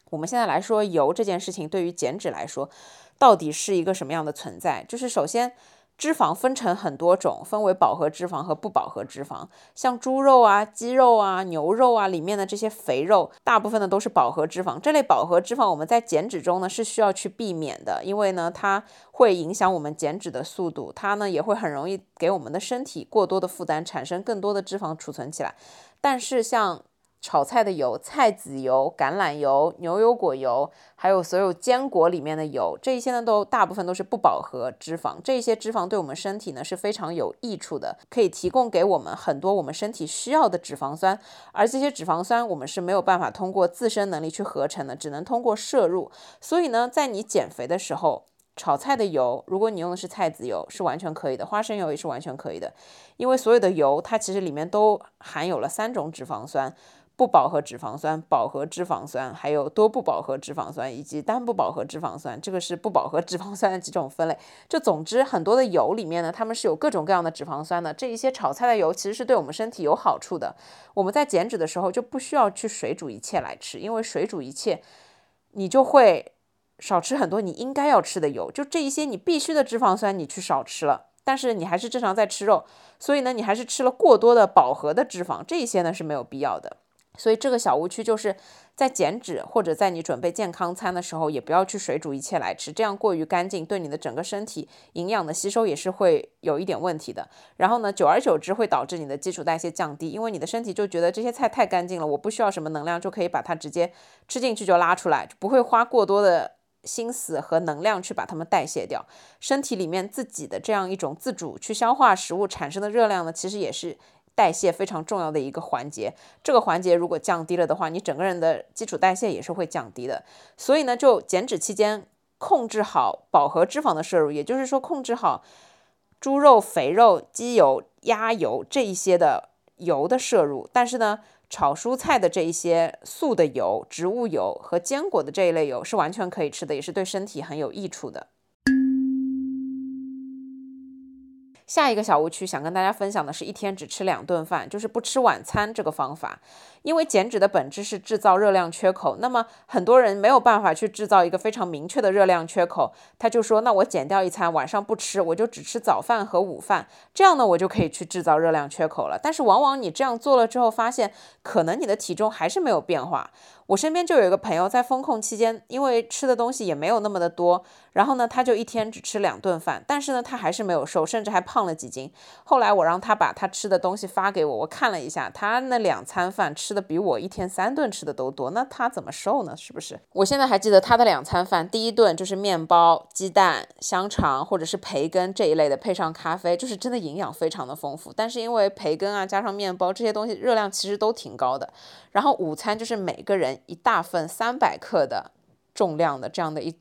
我们现在来说油这件事情，对于减脂来说，到底是一个什么样的存在？就是首先。脂肪分成很多种，分为饱和脂肪和不饱和脂肪。像猪肉啊、鸡肉啊、牛肉啊里面的这些肥肉，大部分呢都是饱和脂肪。这类饱和脂肪我们在减脂中呢是需要去避免的，因为呢它会影响我们减脂的速度，它呢也会很容易给我们的身体过多的负担，产生更多的脂肪储存起来。但是像炒菜的油、菜籽油、橄榄油、牛油果油，还有所有坚果里面的油，这些呢都大部分都是不饱和脂肪。这些脂肪对我们身体呢是非常有益处的，可以提供给我们很多我们身体需要的脂肪酸。而这些脂肪酸我们是没有办法通过自身能力去合成的，只能通过摄入。所以呢，在你减肥的时候，炒菜的油，如果你用的是菜籽油，是完全可以的；花生油也是完全可以的，因为所有的油它其实里面都含有了三种脂肪酸。不饱和脂肪酸、饱和脂肪酸，还有多不饱和脂肪酸以及单不饱和脂肪酸，这个是不饱和脂肪酸的几种分类。就总之，很多的油里面呢，它们是有各种各样的脂肪酸的。这一些炒菜的油其实是对我们身体有好处的。我们在减脂的时候就不需要去水煮一切来吃，因为水煮一切，你就会少吃很多你应该要吃的油。就这一些你必须的脂肪酸，你去少吃了，但是你还是正常在吃肉，所以呢，你还是吃了过多的饱和的脂肪，这一些呢是没有必要的。所以这个小误区就是在减脂或者在你准备健康餐的时候，也不要去水煮一切来吃，这样过于干净，对你的整个身体营养的吸收也是会有一点问题的。然后呢，久而久之会导致你的基础代谢降低，因为你的身体就觉得这些菜太干净了，我不需要什么能量就可以把它直接吃进去就拉出来，不会花过多的心思和能量去把它们代谢掉。身体里面自己的这样一种自主去消化食物产生的热量呢，其实也是。代谢非常重要的一个环节，这个环节如果降低了的话，你整个人的基础代谢也是会降低的。所以呢，就减脂期间控制好饱和脂肪的摄入，也就是说控制好猪肉、肥肉、鸡油、鸭油这一些的油的摄入。但是呢，炒蔬菜的这一些素的油、植物油和坚果的这一类油是完全可以吃的，也是对身体很有益处的。下一个小误区想跟大家分享的是一天只吃两顿饭，就是不吃晚餐这个方法。因为减脂的本质是制造热量缺口，那么很多人没有办法去制造一个非常明确的热量缺口，他就说，那我减掉一餐，晚上不吃，我就只吃早饭和午饭，这样呢，我就可以去制造热量缺口了。但是往往你这样做了之后，发现可能你的体重还是没有变化。我身边就有一个朋友在封控期间，因为吃的东西也没有那么的多，然后呢，他就一天只吃两顿饭，但是呢，他还是没有瘦，甚至还胖了几斤。后来我让他把他吃的东西发给我，我看了一下，他那两餐饭吃的比我一天三顿吃的都多，那他怎么瘦呢？是不是？我现在还记得他的两餐饭，第一顿就是面包、鸡蛋、香肠或者是培根这一类的，配上咖啡，就是真的营养非常的丰富。但是因为培根啊加上面包这些东西热量其实都挺高的。然后午餐就是每个人一大份三百克的重量的这样的一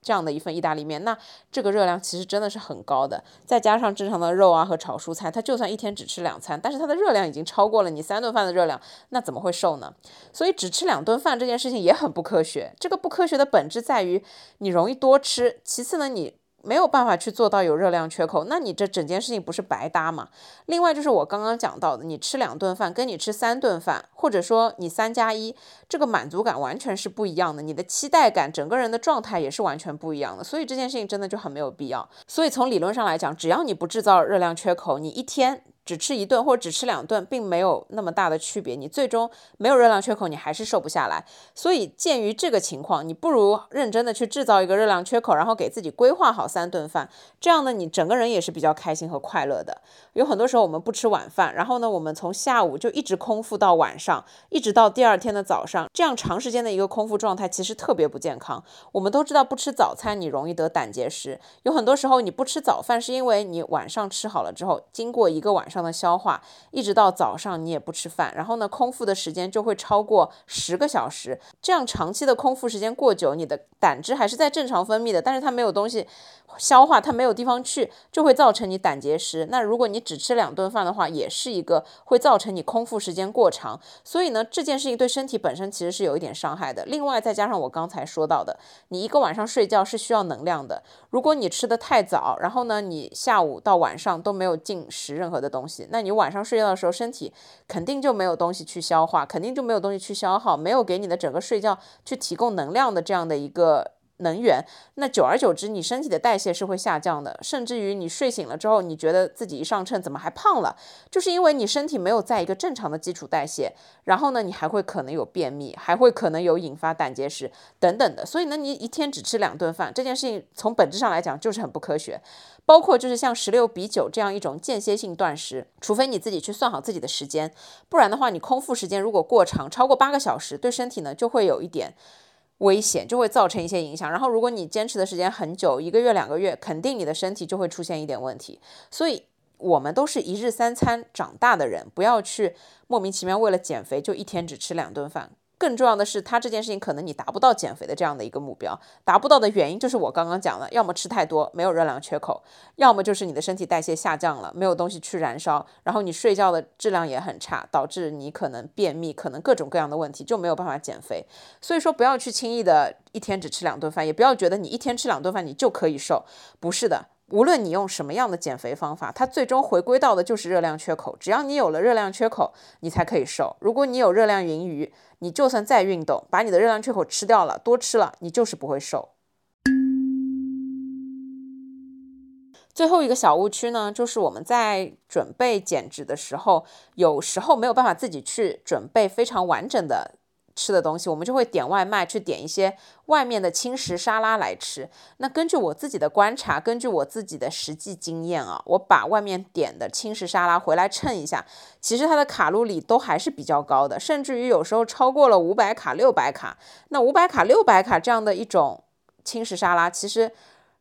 这样的一份意大利面，那这个热量其实真的是很高的。再加上正常的肉啊和炒蔬菜，它就算一天只吃两餐，但是它的热量已经超过了你三顿饭的热量，那怎么会瘦呢？所以只吃两顿饭这件事情也很不科学。这个不科学的本质在于你容易多吃，其次呢你。没有办法去做到有热量缺口，那你这整件事情不是白搭吗？另外就是我刚刚讲到的，你吃两顿饭跟你吃三顿饭，或者说你三加一，这个满足感完全是不一样的，你的期待感，整个人的状态也是完全不一样的。所以这件事情真的就很没有必要。所以从理论上来讲，只要你不制造热量缺口，你一天。只吃一顿或者只吃两顿，并没有那么大的区别。你最终没有热量缺口，你还是瘦不下来。所以鉴于这个情况，你不如认真的去制造一个热量缺口，然后给自己规划好三顿饭。这样呢，你整个人也是比较开心和快乐的。有很多时候我们不吃晚饭，然后呢，我们从下午就一直空腹到晚上，一直到第二天的早上，这样长时间的一个空腹状态其实特别不健康。我们都知道不吃早餐你容易得胆结石。有很多时候你不吃早饭是因为你晚上吃好了之后，经过一个晚上。的消化，一直到早上你也不吃饭，然后呢，空腹的时间就会超过十个小时。这样长期的空腹时间过久，你的胆汁还是在正常分泌的，但是它没有东西消化，它没有地方去，就会造成你胆结石。那如果你只吃两顿饭的话，也是一个会造成你空腹时间过长。所以呢，这件事情对身体本身其实是有一点伤害的。另外再加上我刚才说到的，你一个晚上睡觉是需要能量的。如果你吃的太早，然后呢，你下午到晚上都没有进食任何的东西。那你晚上睡觉的时候，身体肯定就没有东西去消化，肯定就没有东西去消耗，没有给你的整个睡觉去提供能量的这样的一个。能源，那久而久之，你身体的代谢是会下降的，甚至于你睡醒了之后，你觉得自己一上称怎么还胖了，就是因为你身体没有在一个正常的基础代谢，然后呢，你还会可能有便秘，还会可能有引发胆结石等等的。所以呢，你一天只吃两顿饭这件事情，从本质上来讲就是很不科学。包括就是像十六比九这样一种间歇性断食，除非你自己去算好自己的时间，不然的话，你空腹时间如果过长，超过八个小时，对身体呢就会有一点。危险就会造成一些影响，然后如果你坚持的时间很久，一个月、两个月，肯定你的身体就会出现一点问题。所以，我们都是一日三餐长大的人，不要去莫名其妙为了减肥就一天只吃两顿饭。更重要的是，它这件事情可能你达不到减肥的这样的一个目标，达不到的原因就是我刚刚讲的，要么吃太多没有热量缺口，要么就是你的身体代谢下降了，没有东西去燃烧，然后你睡觉的质量也很差，导致你可能便秘，可能各种各样的问题就没有办法减肥。所以说不要去轻易的一天只吃两顿饭，也不要觉得你一天吃两顿饭你就可以瘦，不是的。无论你用什么样的减肥方法，它最终回归到的就是热量缺口。只要你有了热量缺口，你才可以瘦。如果你有热量盈余，你就算再运动，把你的热量缺口吃掉了，多吃了，你就是不会瘦。最后一个小误区呢，就是我们在准备减脂的时候，有时候没有办法自己去准备非常完整的。吃的东西，我们就会点外卖，去点一些外面的轻食沙拉来吃。那根据我自己的观察，根据我自己的实际经验啊，我把外面点的轻食沙拉回来称一下，其实它的卡路里都还是比较高的，甚至于有时候超过了五百卡、六百卡。那五百卡、六百卡这样的一种轻食沙拉，其实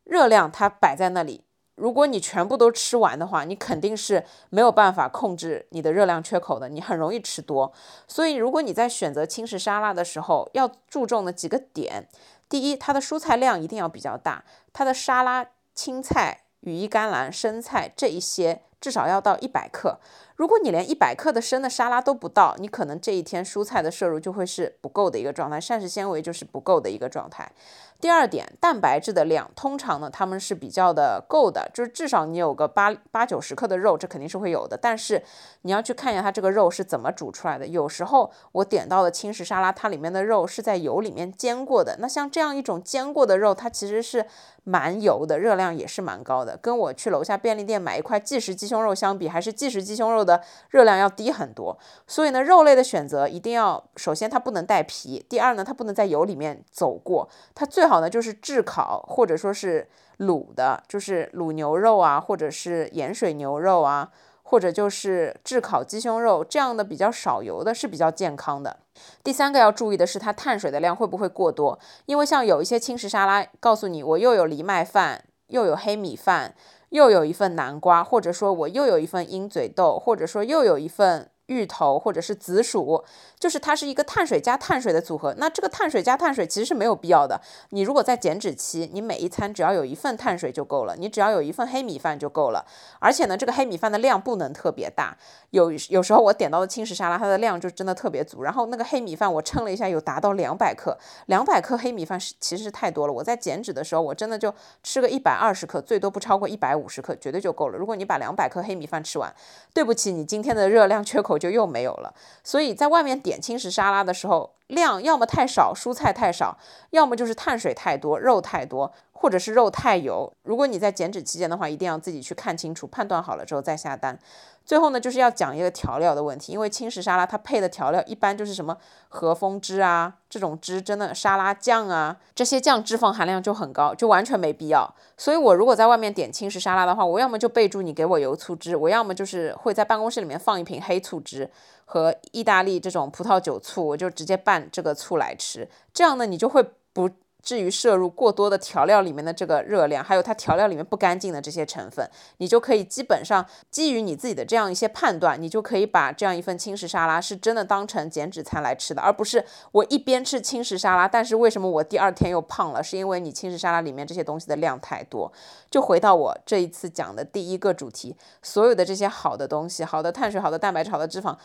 热量它摆在那里。如果你全部都吃完的话，你肯定是没有办法控制你的热量缺口的，你很容易吃多。所以，如果你在选择轻食沙拉的时候，要注重的几个点：第一，它的蔬菜量一定要比较大，它的沙拉青菜、羽衣甘蓝、生菜这一些至少要到一百克。如果你连一百克的生的沙拉都不到，你可能这一天蔬菜的摄入就会是不够的一个状态，膳食纤维就是不够的一个状态。第二点，蛋白质的量通常呢，他们是比较的够的，就是至少你有个八八九十克的肉，这肯定是会有的。但是你要去看一下它这个肉是怎么煮出来的。有时候我点到的轻食沙拉，它里面的肉是在油里面煎过的。那像这样一种煎过的肉，它其实是蛮油的，热量也是蛮高的。跟我去楼下便利店买一块即食鸡胸肉相比，还是即食鸡胸肉的热量要低很多。所以呢，肉类的选择一定要，首先它不能带皮，第二呢，它不能在油里面走过，它最好呢就是炙烤或者说是卤的，就是卤牛肉啊，或者是盐水牛肉啊，或者就是炙烤鸡胸肉这样的比较少油的，是比较健康的。第三个要注意的是，它碳水的量会不会过多？因为像有一些轻食沙拉，告诉你我又有藜麦饭，又有黑米饭，又有一份南瓜，或者说我又有一份鹰嘴豆，或者说又有一份。芋头或者是紫薯，就是它是一个碳水加碳水的组合。那这个碳水加碳水其实是没有必要的。你如果在减脂期，你每一餐只要有一份碳水就够了，你只要有一份黑米饭就够了。而且呢，这个黑米饭的量不能特别大。有有时候我点到的轻食沙拉，它的量就真的特别足。然后那个黑米饭我称了一下，有达到两百克。两百克黑米饭是其实是太多了。我在减脂的时候，我真的就吃个一百二十克，最多不超过一百五十克，绝对就够了。如果你把两百克黑米饭吃完，对不起，你今天的热量缺口。就又没有了，所以在外面点轻食沙拉的时候，量要么太少，蔬菜太少，要么就是碳水太多，肉太多。或者是肉太油，如果你在减脂期间的话，一定要自己去看清楚，判断好了之后再下单。最后呢，就是要讲一个调料的问题，因为轻食沙拉它配的调料一般就是什么和风汁啊这种汁，真的沙拉酱啊这些酱脂肪含量就很高，就完全没必要。所以我如果在外面点轻食沙拉的话，我要么就备注你给我油醋汁，我要么就是会在办公室里面放一瓶黑醋汁和意大利这种葡萄酒醋，我就直接拌这个醋来吃。这样呢，你就会不。至于摄入过多的调料里面的这个热量，还有它调料里面不干净的这些成分，你就可以基本上基于你自己的这样一些判断，你就可以把这样一份轻食沙拉是真的当成减脂餐来吃的，而不是我一边吃轻食沙拉，但是为什么我第二天又胖了？是因为你轻食沙拉里面这些东西的量太多。就回到我这一次讲的第一个主题，所有的这些好的东西，好的碳水、好的蛋白质、好的脂肪。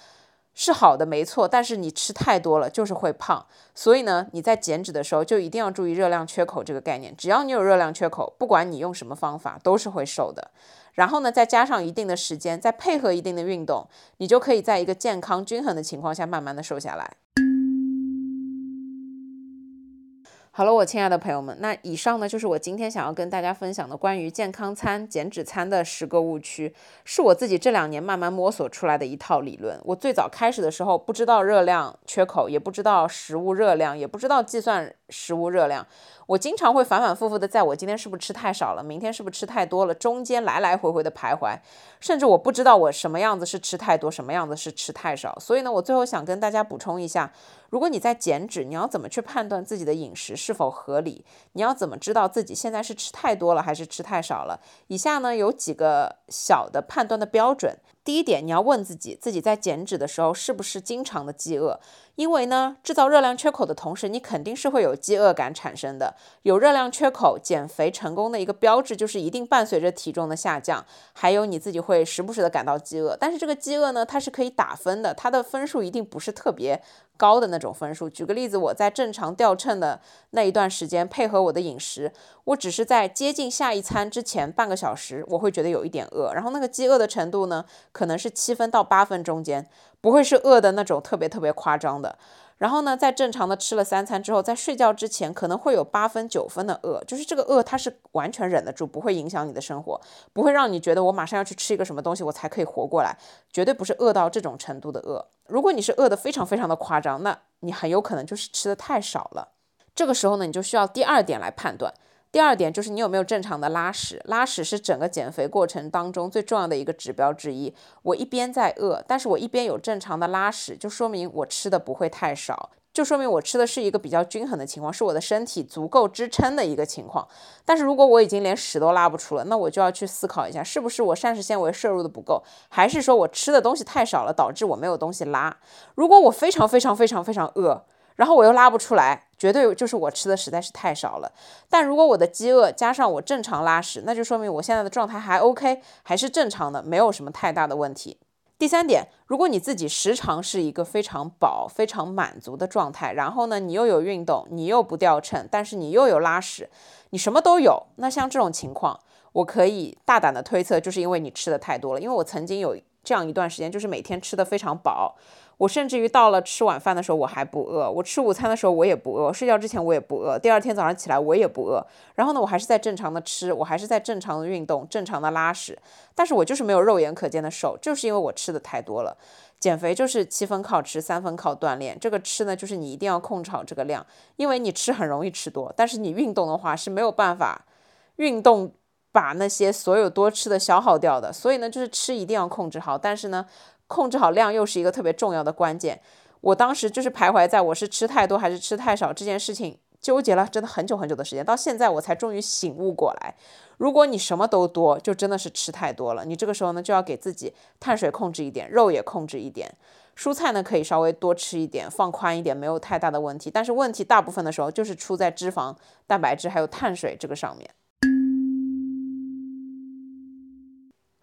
是好的，没错，但是你吃太多了就是会胖，所以呢，你在减脂的时候就一定要注意热量缺口这个概念。只要你有热量缺口，不管你用什么方法，都是会瘦的。然后呢，再加上一定的时间，再配合一定的运动，你就可以在一个健康均衡的情况下，慢慢的瘦下来。好了，我亲爱的朋友们，那以上呢就是我今天想要跟大家分享的关于健康餐、减脂餐的十个误区，是我自己这两年慢慢摸索出来的一套理论。我最早开始的时候不知道热量缺口，也不知道食物热量，也不知道计算食物热量。我经常会反反复复的在我今天是不是吃太少了，明天是不是吃太多了，中间来来回回的徘徊，甚至我不知道我什么样子是吃太多，什么样子是吃太少。所以呢，我最后想跟大家补充一下，如果你在减脂，你要怎么去判断自己的饮食是否合理？你要怎么知道自己现在是吃太多了还是吃太少了？以下呢有几个小的判断的标准。第一点，你要问自己，自己在减脂的时候是不是经常的饥饿？因为呢，制造热量缺口的同时，你肯定是会有饥饿感产生的。有热量缺口，减肥成功的一个标志就是一定伴随着体重的下降，还有你自己会时不时的感到饥饿。但是这个饥饿呢，它是可以打分的，它的分数一定不是特别。高的那种分数。举个例子，我在正常掉秤的那一段时间，配合我的饮食，我只是在接近下一餐之前半个小时，我会觉得有一点饿，然后那个饥饿的程度呢，可能是七分到八分中间，不会是饿的那种特别特别夸张的。然后呢，在正常的吃了三餐之后，在睡觉之前可能会有八分九分的饿，就是这个饿它是完全忍得住，不会影响你的生活，不会让你觉得我马上要去吃一个什么东西我才可以活过来，绝对不是饿到这种程度的饿。如果你是饿得非常非常的夸张，那你很有可能就是吃的太少了。这个时候呢，你就需要第二点来判断。第二点就是你有没有正常的拉屎，拉屎是整个减肥过程当中最重要的一个指标之一。我一边在饿，但是我一边有正常的拉屎，就说明我吃的不会太少，就说明我吃的是一个比较均衡的情况，是我的身体足够支撑的一个情况。但是如果我已经连屎都拉不出了，那我就要去思考一下，是不是我膳食纤维摄入的不够，还是说我吃的东西太少了，导致我没有东西拉？如果我非常非常非常非常饿。然后我又拉不出来，绝对就是我吃的实在是太少了。但如果我的饥饿加上我正常拉屎，那就说明我现在的状态还 OK，还是正常的，没有什么太大的问题。第三点，如果你自己时常是一个非常饱、非常满足的状态，然后呢，你又有运动，你又不掉秤，但是你又有拉屎，你什么都有，那像这种情况，我可以大胆的推测，就是因为你吃的太多了。因为我曾经有这样一段时间，就是每天吃的非常饱。我甚至于到了吃晚饭的时候我还不饿，我吃午餐的时候我也不饿，睡觉之前我也不饿，第二天早上起来我也不饿。然后呢，我还是在正常的吃，我还是在正常的运动，正常的拉屎，但是我就是没有肉眼可见的瘦，就是因为我吃的太多了。减肥就是七分靠吃，三分靠锻炼。这个吃呢，就是你一定要控制好这个量，因为你吃很容易吃多，但是你运动的话是没有办法运动把那些所有多吃的消耗掉的。所以呢，就是吃一定要控制好，但是呢。控制好量又是一个特别重要的关键。我当时就是徘徊在我是吃太多还是吃太少这件事情纠结了，真的很久很久的时间。到现在我才终于醒悟过来。如果你什么都多，就真的是吃太多了。你这个时候呢，就要给自己碳水控制一点，肉也控制一点，蔬菜呢可以稍微多吃一点，放宽一点，没有太大的问题。但是问题大部分的时候就是出在脂肪、蛋白质还有碳水这个上面。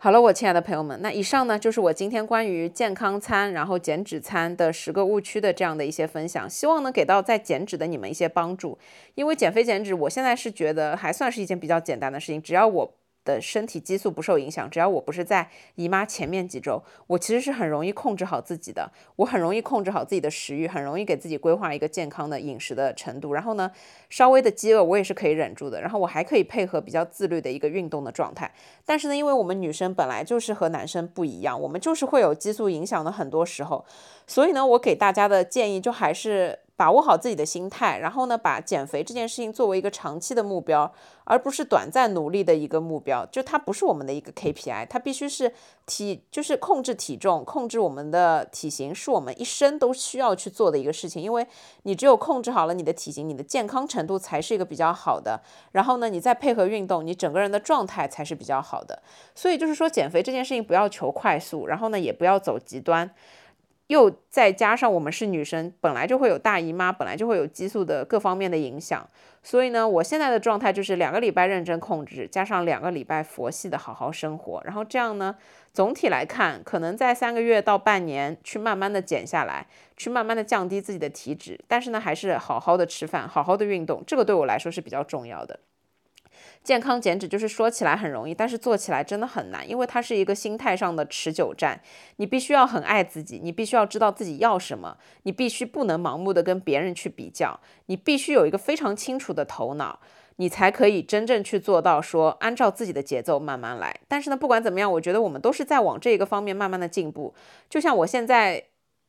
好了，我亲爱的朋友们，那以上呢就是我今天关于健康餐，然后减脂餐的十个误区的这样的一些分享，希望能给到在减脂的你们一些帮助。因为减肥减脂，我现在是觉得还算是一件比较简单的事情，只要我。的身体激素不受影响，只要我不是在姨妈前面几周，我其实是很容易控制好自己的。我很容易控制好自己的食欲，很容易给自己规划一个健康的饮食的程度。然后呢，稍微的饥饿我也是可以忍住的。然后我还可以配合比较自律的一个运动的状态。但是呢，因为我们女生本来就是和男生不一样，我们就是会有激素影响的很多时候。所以呢，我给大家的建议就还是。把握好自己的心态，然后呢，把减肥这件事情作为一个长期的目标，而不是短暂努力的一个目标。就它不是我们的一个 KPI，它必须是体，就是控制体重、控制我们的体型，是我们一生都需要去做的一个事情。因为你只有控制好了你的体型，你的健康程度才是一个比较好的。然后呢，你再配合运动，你整个人的状态才是比较好的。所以就是说，减肥这件事情不要求快速，然后呢，也不要走极端。又再加上我们是女生，本来就会有大姨妈，本来就会有激素的各方面的影响，所以呢，我现在的状态就是两个礼拜认真控制，加上两个礼拜佛系的好好生活，然后这样呢，总体来看，可能在三个月到半年去慢慢的减下来，去慢慢的降低自己的体脂，但是呢，还是好好的吃饭，好好的运动，这个对我来说是比较重要的。健康减脂就是说起来很容易，但是做起来真的很难，因为它是一个心态上的持久战。你必须要很爱自己，你必须要知道自己要什么，你必须不能盲目的跟别人去比较，你必须有一个非常清楚的头脑，你才可以真正去做到说按照自己的节奏慢慢来。但是呢，不管怎么样，我觉得我们都是在往这个方面慢慢的进步。就像我现在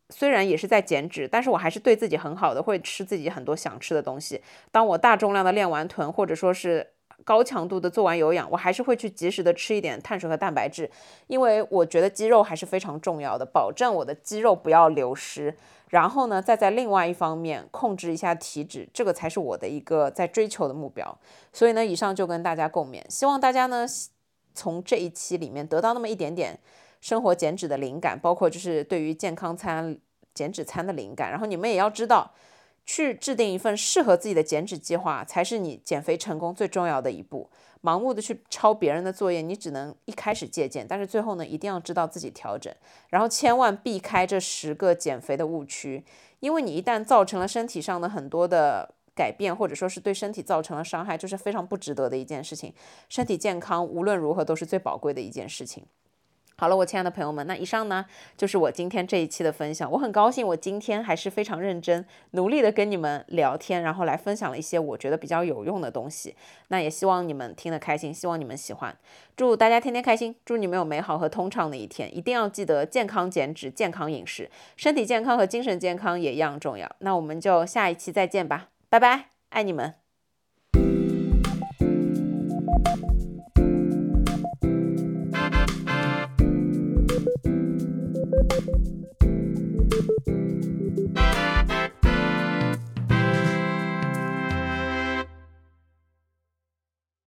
虽然也是在减脂，但是我还是对自己很好的，会吃自己很多想吃的东西。当我大重量的练完臀，或者说是。高强度的做完有氧，我还是会去及时的吃一点碳水和蛋白质，因为我觉得肌肉还是非常重要的，保证我的肌肉不要流失。然后呢，再在另外一方面控制一下体脂，这个才是我的一个在追求的目标。所以呢，以上就跟大家共勉，希望大家呢从这一期里面得到那么一点点生活减脂的灵感，包括就是对于健康餐、减脂餐的灵感。然后你们也要知道。去制定一份适合自己的减脂计划，才是你减肥成功最重要的一步。盲目的去抄别人的作业，你只能一开始借鉴，但是最后呢，一定要知道自己调整，然后千万避开这十个减肥的误区，因为你一旦造成了身体上的很多的改变，或者说是对身体造成了伤害，就是非常不值得的一件事情。身体健康无论如何都是最宝贵的一件事情。好了，我亲爱的朋友们，那以上呢就是我今天这一期的分享。我很高兴，我今天还是非常认真、努力的跟你们聊天，然后来分享了一些我觉得比较有用的东西。那也希望你们听得开心，希望你们喜欢。祝大家天天开心，祝你们有美好和通畅的一天。一定要记得健康减脂、健康饮食，身体健康和精神健康也一样重要。那我们就下一期再见吧，拜拜，爱你们。Thank you.